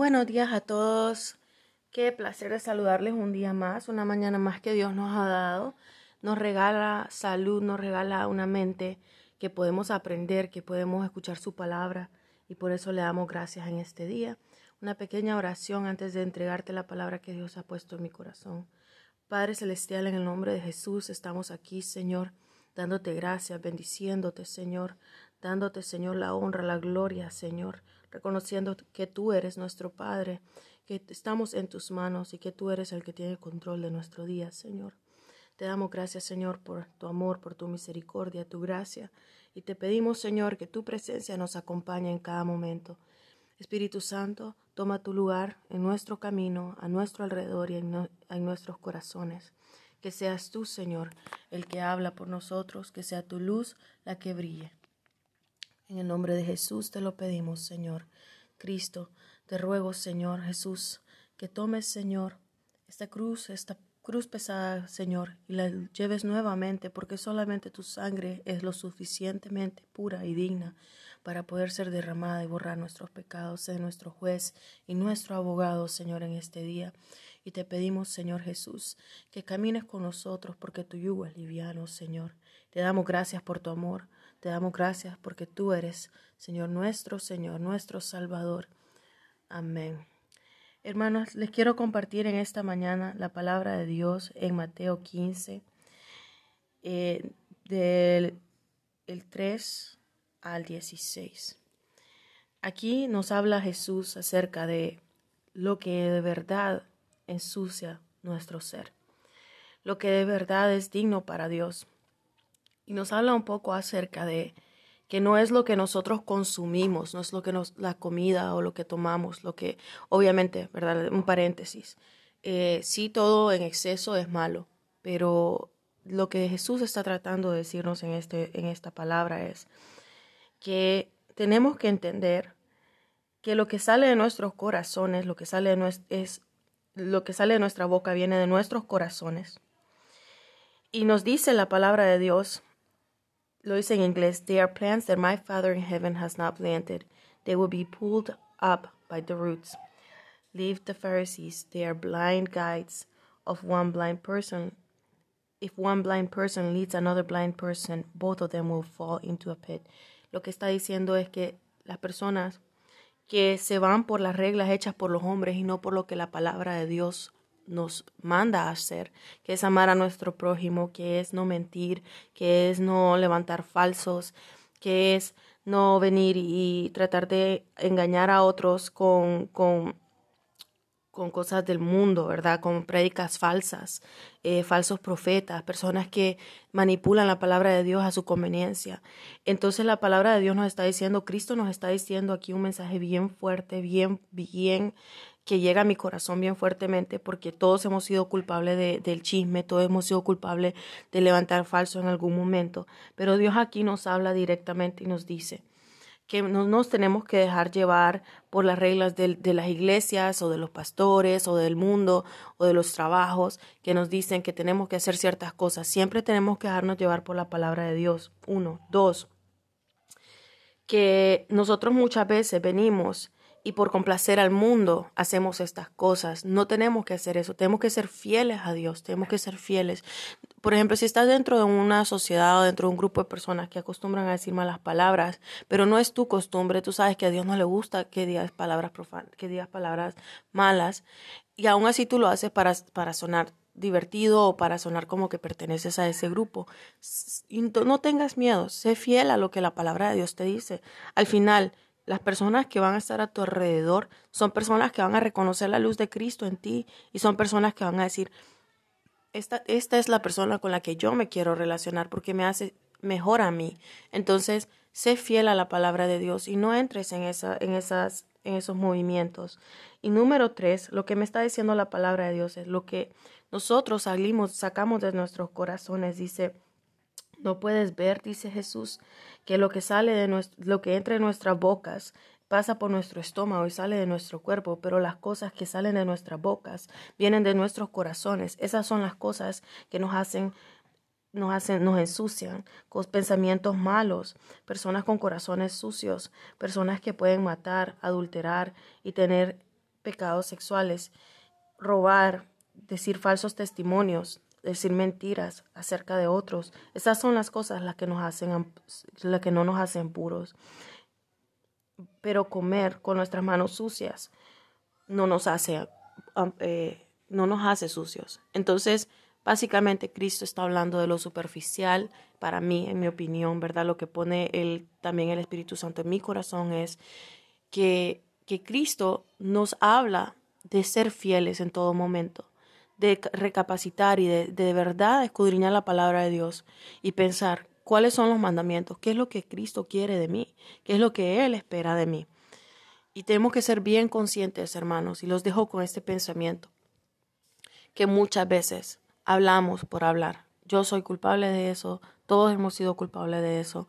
Buenos días a todos. Qué placer de saludarles un día más, una mañana más que Dios nos ha dado. Nos regala salud, nos regala una mente que podemos aprender, que podemos escuchar su palabra y por eso le damos gracias en este día. Una pequeña oración antes de entregarte la palabra que Dios ha puesto en mi corazón. Padre Celestial, en el nombre de Jesús, estamos aquí, Señor, dándote gracias, bendiciéndote, Señor, dándote, Señor, la honra, la gloria, Señor reconociendo que tú eres nuestro Padre, que estamos en tus manos y que tú eres el que tiene control de nuestro día, Señor. Te damos gracias, Señor, por tu amor, por tu misericordia, tu gracia, y te pedimos, Señor, que tu presencia nos acompañe en cada momento. Espíritu Santo, toma tu lugar en nuestro camino, a nuestro alrededor y en, en nuestros corazones. Que seas tú, Señor, el que habla por nosotros, que sea tu luz la que brille. En el nombre de Jesús te lo pedimos, Señor. Cristo, te ruego, Señor Jesús, que tomes, Señor, esta cruz, esta cruz pesada, Señor, y la lleves nuevamente, porque solamente tu sangre es lo suficientemente pura y digna para poder ser derramada y borrar nuestros pecados. Sé nuestro juez y nuestro abogado, Señor, en este día. Y te pedimos, Señor Jesús, que camines con nosotros, porque tu yugo es liviano, Señor. Te damos gracias por tu amor. Te damos gracias porque tú eres, Señor nuestro, Señor nuestro Salvador. Amén. Hermanos, les quiero compartir en esta mañana la palabra de Dios en Mateo 15, eh, del el 3 al 16. Aquí nos habla Jesús acerca de lo que de verdad ensucia nuestro ser, lo que de verdad es digno para Dios y nos habla un poco acerca de que no es lo que nosotros consumimos, no es lo que nos, la comida o lo que tomamos, lo que, obviamente, ¿verdad? Un paréntesis. Eh, sí, todo en exceso es malo, pero lo que Jesús está tratando de decirnos en, este, en esta palabra es que tenemos que entender que lo que sale de nuestros corazones, lo que sale de, es, lo que sale de nuestra boca viene de nuestros corazones. Y nos dice la palabra de Dios lo dice en inglés, they are plants that my Father in heaven has not planted. They will be pulled up by the roots. Leave the Pharisees, they are blind guides of one blind person. If one blind person leads another blind person, both of them will fall into a pit. Lo que está diciendo es que las personas que se van por las reglas hechas por los hombres y no por lo que la palabra de Dios nos manda a hacer, que es amar a nuestro prójimo, que es no mentir, que es no levantar falsos, que es no venir y tratar de engañar a otros con, con, con cosas del mundo, ¿verdad? Con prédicas falsas, eh, falsos profetas, personas que manipulan la palabra de Dios a su conveniencia. Entonces la palabra de Dios nos está diciendo, Cristo nos está diciendo aquí un mensaje bien fuerte, bien, bien que llega a mi corazón bien fuertemente porque todos hemos sido culpables de, del chisme, todos hemos sido culpables de levantar falso en algún momento, pero Dios aquí nos habla directamente y nos dice que no nos tenemos que dejar llevar por las reglas de, de las iglesias o de los pastores o del mundo o de los trabajos que nos dicen que tenemos que hacer ciertas cosas. Siempre tenemos que dejarnos llevar por la palabra de Dios. Uno. Dos. Que nosotros muchas veces venimos y por complacer al mundo hacemos estas cosas. No tenemos que hacer eso, tenemos que ser fieles a Dios, tenemos que ser fieles. Por ejemplo, si estás dentro de una sociedad o dentro de un grupo de personas que acostumbran a decir malas palabras, pero no es tu costumbre, tú sabes que a Dios no le gusta que digas palabras profanas, que digas palabras malas, y aún así tú lo haces para, para sonar divertido o para sonar como que perteneces a ese grupo. No tengas miedo, sé fiel a lo que la palabra de Dios te dice. Al final, las personas que van a estar a tu alrededor son personas que van a reconocer la luz de Cristo en ti y son personas que van a decir, esta, esta es la persona con la que yo me quiero relacionar porque me hace mejor a mí. Entonces, sé fiel a la palabra de Dios y no entres en, esa, en, esas, en esos movimientos. Y número tres, lo que me está diciendo la palabra de Dios es lo que nosotros salimos, sacamos de nuestros corazones. Dice, no puedes ver, dice Jesús, que lo que sale de nuestro, lo que entra en nuestras bocas pasa por nuestro estómago y sale de nuestro cuerpo, pero las cosas que salen de nuestras bocas vienen de nuestros corazones. Esas son las cosas que nos hacen nos hacen, nos ensucian con pensamientos malos, personas con corazones sucios, personas que pueden matar, adulterar y tener pecados sexuales, robar, decir falsos testimonios, decir mentiras acerca de otros. Esas son las cosas las que nos hacen las que no nos hacen puros. Pero comer con nuestras manos sucias no nos hace eh, no nos hace sucios. Entonces, básicamente Cristo está hablando de lo superficial para mí, en mi opinión, ¿verdad? Lo que pone el, también el Espíritu Santo en mi corazón es que, que Cristo nos habla de ser fieles en todo momento de recapacitar y de, de verdad escudriñar la palabra de Dios y pensar cuáles son los mandamientos, qué es lo que Cristo quiere de mí, qué es lo que Él espera de mí. Y tenemos que ser bien conscientes, hermanos, y los dejo con este pensamiento, que muchas veces hablamos por hablar. Yo soy culpable de eso, todos hemos sido culpables de eso.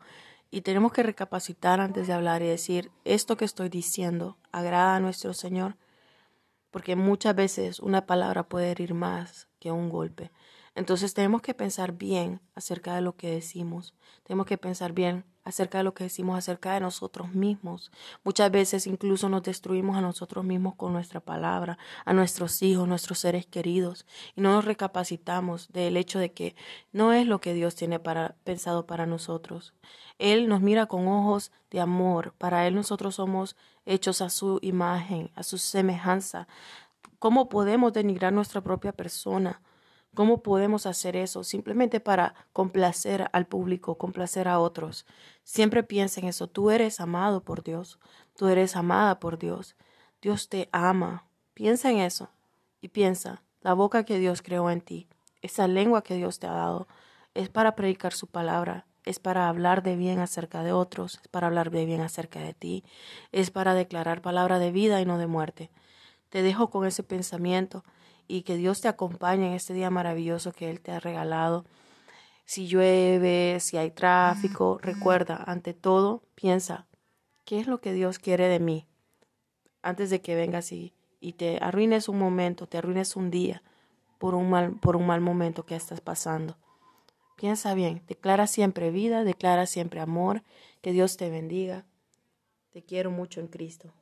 Y tenemos que recapacitar antes de hablar y decir, esto que estoy diciendo agrada a nuestro Señor porque muchas veces una palabra puede herir más que un golpe. Entonces tenemos que pensar bien acerca de lo que decimos, tenemos que pensar bien acerca de lo que decimos acerca de nosotros mismos. Muchas veces incluso nos destruimos a nosotros mismos con nuestra palabra, a nuestros hijos, nuestros seres queridos, y no nos recapacitamos del hecho de que no es lo que Dios tiene pensado para nosotros. Él nos mira con ojos de amor, para Él nosotros somos hechos a su imagen, a su semejanza. ¿Cómo podemos denigrar nuestra propia persona? ¿Cómo podemos hacer eso? Simplemente para complacer al público, complacer a otros. Siempre piensa en eso. Tú eres amado por Dios. Tú eres amada por Dios. Dios te ama. Piensa en eso. Y piensa, la boca que Dios creó en ti, esa lengua que Dios te ha dado, es para predicar su palabra, es para hablar de bien acerca de otros, es para hablar de bien acerca de ti, es para declarar palabra de vida y no de muerte. Te dejo con ese pensamiento y que Dios te acompañe en este día maravilloso que Él te ha regalado. Si llueve, si hay tráfico, recuerda, ante todo, piensa, ¿qué es lo que Dios quiere de mí? Antes de que vengas y, y te arruines un momento, te arruines un día por un mal, por un mal momento que estás pasando. Piensa bien, declara siempre vida, declara siempre amor, que Dios te bendiga. Te quiero mucho en Cristo.